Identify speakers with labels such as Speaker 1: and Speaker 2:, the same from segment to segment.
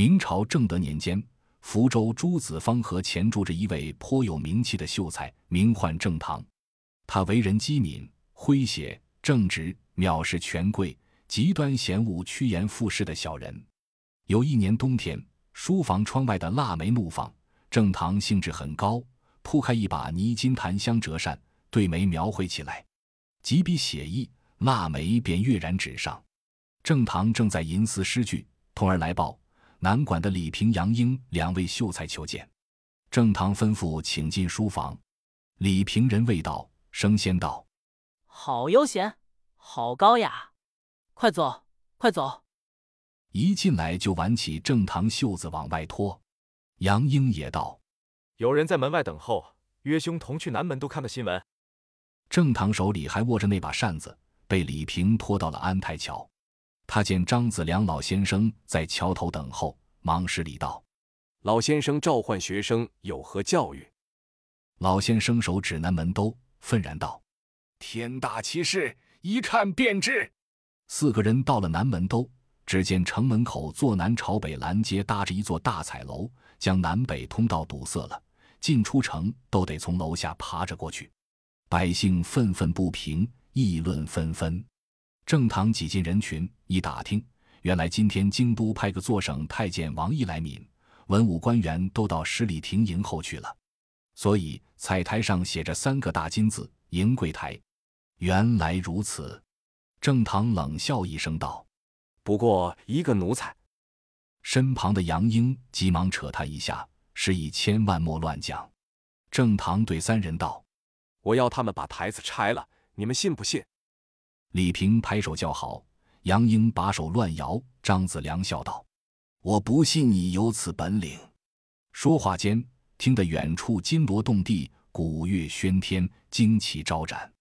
Speaker 1: 明朝正德年间，福州朱子方河前住着一位颇有名气的秀才，名唤郑堂。他为人机敏、诙谐、正直，藐视权贵，极端嫌恶趋炎附势的小人。有一年冬天，书房窗外的腊梅怒放，郑堂兴致很高，铺开一把泥金檀香折扇，对梅描绘起来，几笔写意，腊梅便跃然纸上。郑堂正在吟思诗句，童儿来报，南馆的李平、杨英两位秀才求见。郑堂吩咐请进书房。李平人未到，升仙道：“
Speaker 2: 好悠闲，好高雅，快走，快走！”
Speaker 1: 一进来就挽起郑堂袖子往外拖。杨英也道：“
Speaker 3: 有人在门外等候，约兄同去南门都看的新闻。”
Speaker 1: 郑堂手里还握着那把扇子，被李平拖到了安泰桥。他见张子良老先生在桥头等候，忙施礼道：“
Speaker 4: 老先生召唤学生有何教育？”
Speaker 1: 老先生手指南门兜，愤然道：“
Speaker 5: 天大奇事，一看便知。”
Speaker 1: 四个人到了南门兜，只见城门口坐南朝北拦截搭着一座大彩楼，将南北通道堵塞了，进出城都得从楼下爬着过去。百姓愤愤不平，议论纷纷。正堂挤进人群，一打听，原来今天京都派个坐省太监王毅来闽，文武官员都到十里亭迎候去了，所以彩台上写着三个大金字“迎贵台”。原来如此，郑堂冷笑一声道：“
Speaker 4: 不过一个奴才。”
Speaker 1: 身旁的杨英急忙扯他一下，示意千万莫乱讲。郑堂对三人道：“
Speaker 4: 我要他们把台子拆了，你们信不信？”
Speaker 1: 李平拍手叫好，杨英把手乱摇。张子良笑道：“我不信你有此本领。”说话间，听得远处金锣动地，鼓乐喧天，旌旗招展，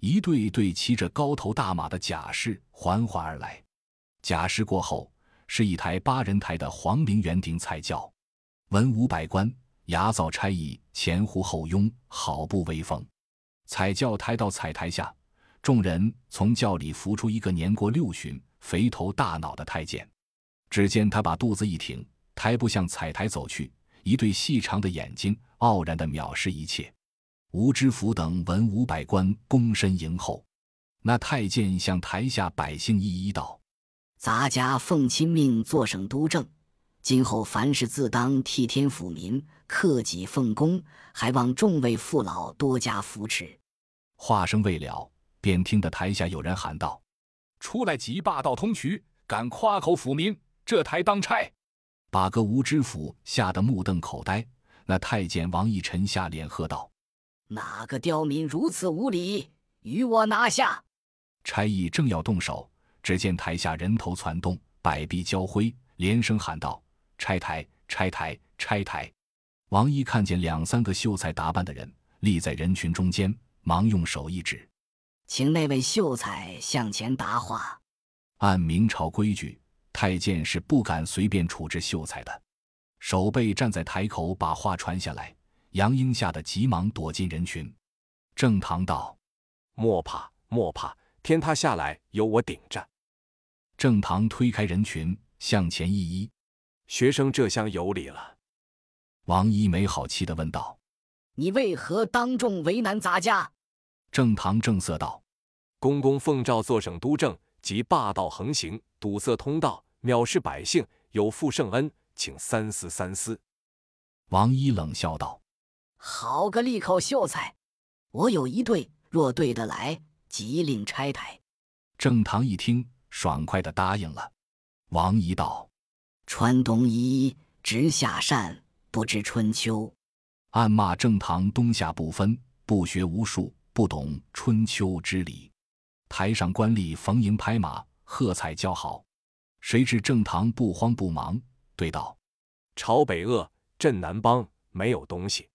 Speaker 1: 一队队骑着高头大马的甲士缓缓而来。甲士过后，是一台八人抬的黄陵圆顶彩轿，文武百官牙皂差役前呼后拥，好不威风。彩轿抬到彩台下。众人从轿里扶出一个年过六旬、肥头大脑的太监，只见他把肚子一挺，抬步向彩台走去，一对细长的眼睛傲然地藐视一切。吴知府等文武百官躬身迎候。那太监向台下百姓一一道：“
Speaker 6: 咱家奉亲命做省督政，今后凡事自当替天抚民，克己奉公，还望众位父老多加扶持。”
Speaker 1: 话声未了。便听得台下有人喊道：“出来即霸道通衢，敢夸口府民，这台当差！”把个吴知府吓得目瞪口呆。那太监王义臣下脸喝道：“
Speaker 6: 哪个刁民如此无礼，与我拿下！”
Speaker 1: 差役正要动手，只见台下人头攒动，百臂交挥，连声喊道：“拆台！拆台！拆台！”王一看见两三个秀才打扮的人立在人群中间，忙用手一指。
Speaker 6: 请那位秀才向前答话。
Speaker 1: 按明朝规矩，太监是不敢随便处置秀才的。守备站在台口，把话传下来。杨英吓得急忙躲进人群。正堂道：“
Speaker 4: 莫怕，莫怕，天塌下来有我顶着。”
Speaker 1: 正堂推开人群，向前一揖：“
Speaker 4: 学生这厢有礼了。”
Speaker 1: 王一没好气的问道：“
Speaker 6: 你为何当众为难咱家？”
Speaker 1: 郑堂正色道：“
Speaker 4: 公公奉诏坐省督政，即霸道横行，堵塞通道，藐视百姓，有负圣恩，请三思三思。”
Speaker 1: 王一冷笑道：“
Speaker 6: 好个利口秀才！我有一对，若对得来，即令拆台。”
Speaker 1: 正堂一听，爽快的答应了。王一道：“
Speaker 6: 穿冬衣，直下扇，不知春秋。”
Speaker 1: 暗骂正堂冬夏不分，不学无术。不懂春秋之理，台上官吏逢迎拍马喝彩叫好。谁知郑堂不慌不忙，对道：“
Speaker 4: 朝北恶，镇南邦，没有东西。”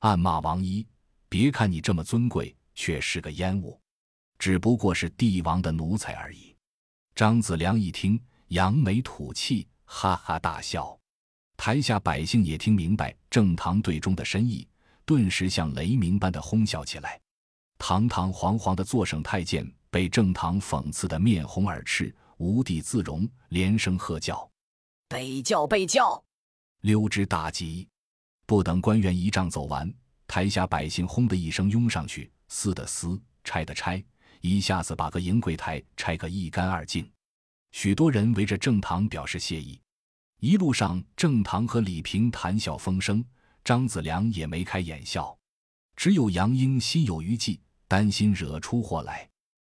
Speaker 1: 暗骂王一：“别看你这么尊贵，却是个烟雾，只不过是帝王的奴才而已。”张子良一听，扬眉吐气，哈哈大笑。台下百姓也听明白郑堂对中的深意，顿时像雷鸣般的哄笑起来。堂堂皇皇的坐省太监被正堂讽刺得面红耳赤，无地自容，连声喝叫。
Speaker 6: 被叫！被叫！
Speaker 1: 溜之大吉。不等官员仪仗走完，台下百姓轰的一声拥上去，撕的撕，拆的拆，一下子把个银柜台拆个一干二净。许多人围着正堂表示谢意。一路上，正堂和李平谈笑风生，张子良也眉开眼笑，只有杨英心有余悸，担心惹出祸来。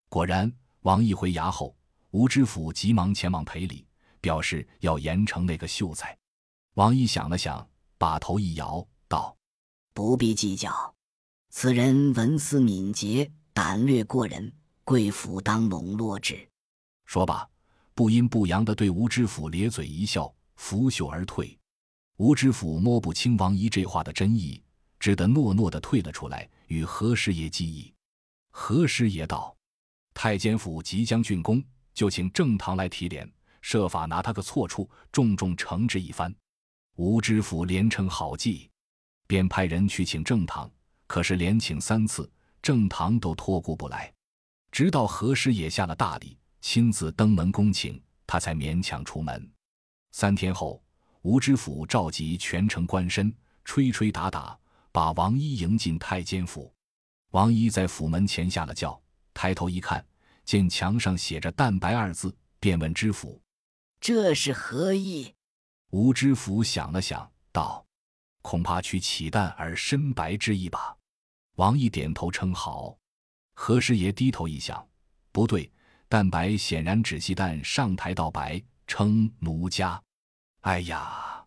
Speaker 1: 果然，王毅回衙后，吴知府急忙前往赔礼，表示要严惩那个秀才。王毅想了想，把头一摇，道：“
Speaker 6: 不必计较，此人文思敏捷，胆略过人，贵府当笼络之。”
Speaker 1: 说罢，不阴不阳的对吴知府咧嘴一笑。拂袖而退，吴知府摸不清王仪这话的真意，只得诺诺的退了出来，与何师爷计议。何师爷道：“太监府即将竣工，就请正堂来提联，设法拿他个错处，重重惩治一番。”吴知府连称好计，便派人去请正堂。可是连请三次，正堂都托顾不来，直到何师爷下了大礼，亲自登门恭请，他才勉强出门。三天后，吴知府召集全城官绅，吹吹打打，把王一迎进太监府。王一在府门前下了轿，抬头一看，见墙上写着“蛋白”二字，便问知府：“
Speaker 6: 这是何意？”
Speaker 1: 吴知府想了想，道：“恐怕取起蛋而身白之意吧。”王一点头称好。何师爷低头一想，不对，“蛋白”显然指系蛋上台到白。称奴家，哎呀，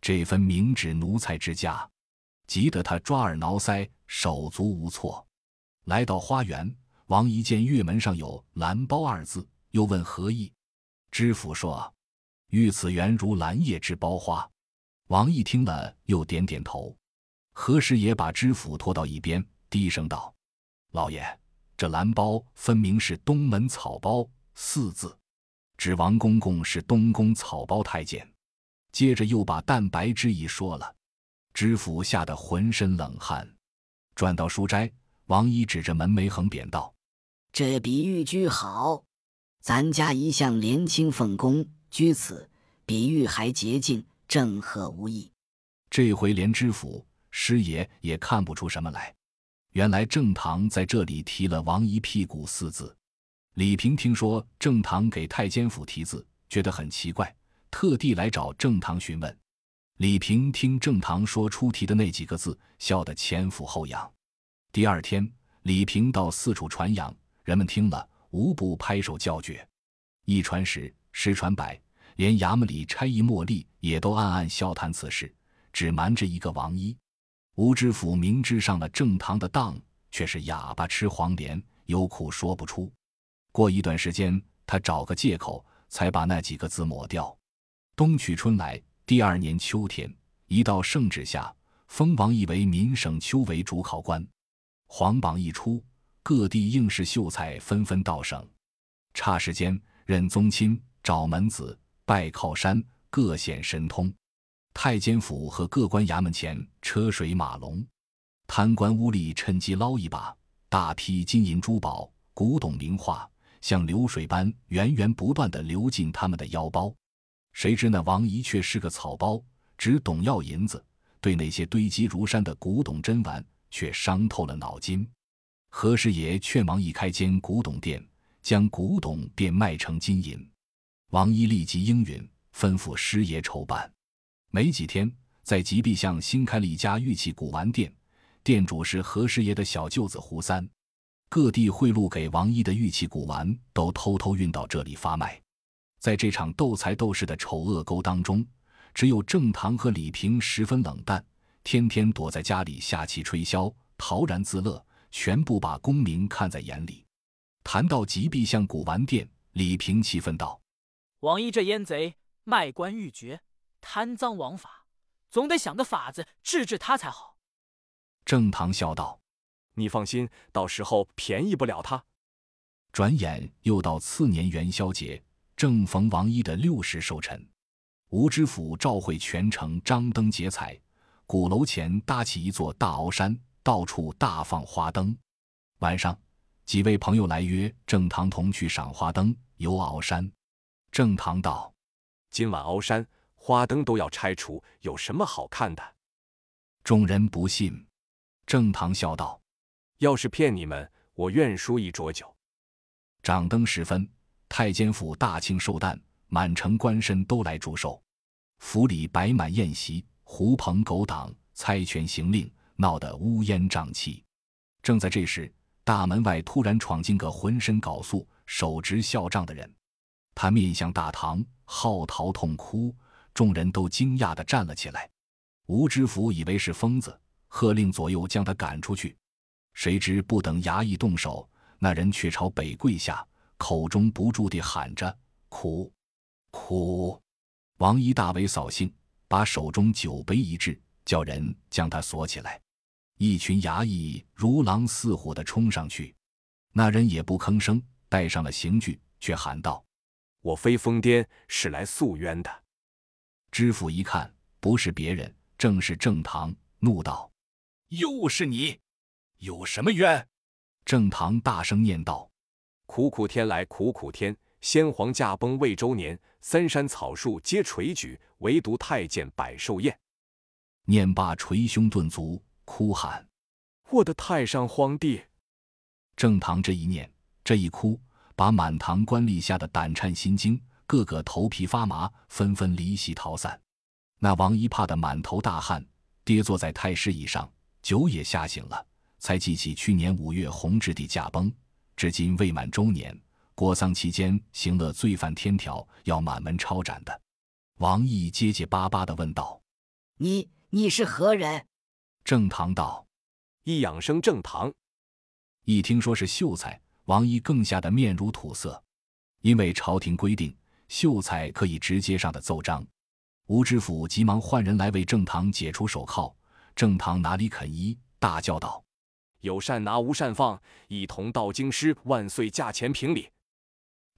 Speaker 1: 这分明指奴才之家，急得他抓耳挠腮，手足无措。来到花园，王一见月门上有“蓝包”二字，又问何意。知府说：“御此园如兰叶之包花。”王毅听了，又点点头。何时也把知府拖到一边，低声道：“老爷，这蓝包分明是东门草包四字。”指王公公是东宫草包太监，接着又把蛋白之意说了，知府吓得浑身冷汗。转到书斋，王一指着门楣横匾道：“
Speaker 6: 这比喻居好，咱家一向廉清奉公，居此比喻还洁净，正合吾意。”
Speaker 1: 这回连知府师爷也看不出什么来，原来正堂在这里提了“王一屁股”四字。李平听说正堂给太监府题字，觉得很奇怪，特地来找正堂询问。李平听郑堂说出题的那几个字，笑得前俯后仰。第二天，李平到四处传扬，人们听了无不拍手叫绝。一传十，十传百，连衙门里差役茉莉也都暗暗笑谈此事，只瞒着一个王一。吴知府明知上了郑堂的当，却是哑巴吃黄连，有苦说不出。过一段时间，他找个借口，才把那几个字抹掉。冬去春来，第二年秋天，一道圣旨下，封王毅为民省秋为主考官。皇榜一出，各地应试秀才纷纷到省。差时间，认宗亲，找门子，拜靠山，各显神通。太监府和各官衙门前车水马龙，贪官污吏趁机捞一把，大批金银珠宝、古董名画。像流水般源源不断地流进他们的腰包，谁知那王姨却是个草包，只懂要银子，对那些堆积如山的古董珍玩却伤透了脑筋。何师爷劝王一开间古董店，将古董变卖成金银。王一立即应允，吩咐师爷筹办。没几天，在吉壁巷新开了一家玉器古玩店，店主是何师爷的小舅子胡三。各地贿赂给王一的玉器古玩，都偷偷运到这里发卖。在这场斗财斗势的丑恶勾当中，只有郑堂和李平十分冷淡，天天躲在家里下棋吹箫，陶然自乐，全不把功名看在眼里。谈到吉壁巷古玩店，李平气愤道：“
Speaker 2: 王一这阉贼，卖官鬻爵，贪赃枉法，总得想个法子治治他才好。”
Speaker 1: 郑堂笑道。
Speaker 4: 你放心，到时候便宜不了他。
Speaker 1: 转眼又到次年元宵节，正逢王一的六十寿辰，吴知府召会全城张灯结彩，鼓楼前搭起一座大鳌山，到处大放花灯。晚上，几位朋友来约郑堂同去赏花灯、游鳌山。郑堂道：“
Speaker 4: 今晚鳌山花灯都要拆除，有什么好看的？
Speaker 1: 众人不信。郑堂笑道：“
Speaker 4: 要是骗你们，我愿输一浊酒。”
Speaker 1: 掌灯时分，太监府大庆寿诞，满城官绅都来祝寿，府里摆满宴席，狐朋狗党猜拳行令，闹得乌烟瘴气。正在这时，大门外突然闯进个浑身缟素、手执孝杖的人，他面向大堂，嚎啕痛哭，众人都惊讶地站了起来。吴知府以为是疯子，喝令左右将他赶出去。谁知不等衙役动手，那人却朝北跪下，口中不住地喊着：“苦，苦！”王一大为扫兴，把手中酒杯一掷，叫人将他锁起来。一群衙役如狼似虎地冲上去，那人也不吭声，带上了刑具，却喊道：“
Speaker 4: 我非疯癫，是来诉冤的。”
Speaker 1: 知府一看，不是别人。正是正堂，怒道：“
Speaker 5: 又是你，有什么冤？”
Speaker 1: 正堂大声念道：“
Speaker 4: 苦苦天来苦苦天，先皇驾崩未周年，三山草树皆垂举，唯独太监百寿宴。”
Speaker 1: 念罢，捶胸顿足，哭喊：“
Speaker 4: 我的太上皇帝！”
Speaker 1: 正堂这一念，这一哭，把满堂官吏吓得胆颤心惊，个个头皮发麻，纷纷离席逃散。那王一怕得满头大汗，跌坐在太师椅上，酒也吓醒了，才记起去年五月弘治帝驾崩，至今未满周年，国丧期间行了罪犯天条，要满门抄斩的。王毅结结巴巴地问道：“
Speaker 6: 你你是何人？”
Speaker 1: 正堂道：“
Speaker 4: 一养生正堂。”
Speaker 1: 一听说是秀才，王毅更吓得面如土色，因为朝廷规定，秀才可以直接上的奏章。吴知府急忙唤人来为正堂解除手铐，正堂哪里肯依，大叫道：“
Speaker 4: 有善拿，无善放，一同到京师，万岁驾前评理。”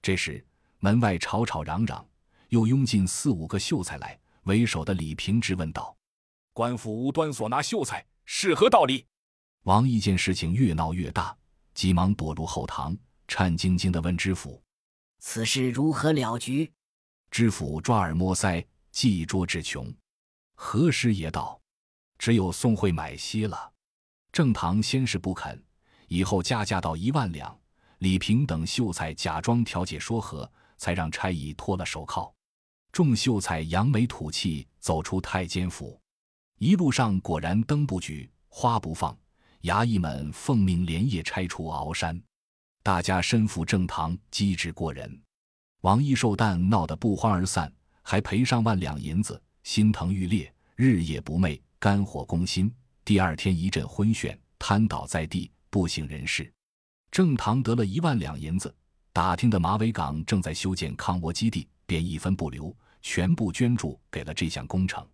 Speaker 1: 这时门外吵吵嚷嚷，又拥进四五个秀才来。为首的李平质问道：“
Speaker 5: 官府无端所拿秀才，是何道理？”
Speaker 1: 王毅见事情越闹越大，急忙躲入后堂，颤兢兢地问知府：“
Speaker 6: 此事如何了局？”
Speaker 1: 知府抓耳摸腮。计拙之穷，何师爷道，只有宋慧买息了。郑堂先是不肯，以后加价到一万两。李平等秀才假装调解说和，才让差役脱了手铐。众秀才扬眉吐气走出太监府，一路上果然灯不举，花不放，衙役们奉命连夜拆除鳌山。大家身负正堂机智过人，王义寿诞闹得不欢而散。还赔上万两银子，心疼欲裂，日夜不寐，肝火攻心。第二天一阵昏眩，瘫倒在地，不省人事。郑堂得了一万两银子，打听的马尾港正在修建抗倭基地，便一分不留，全部捐助给了这项工程。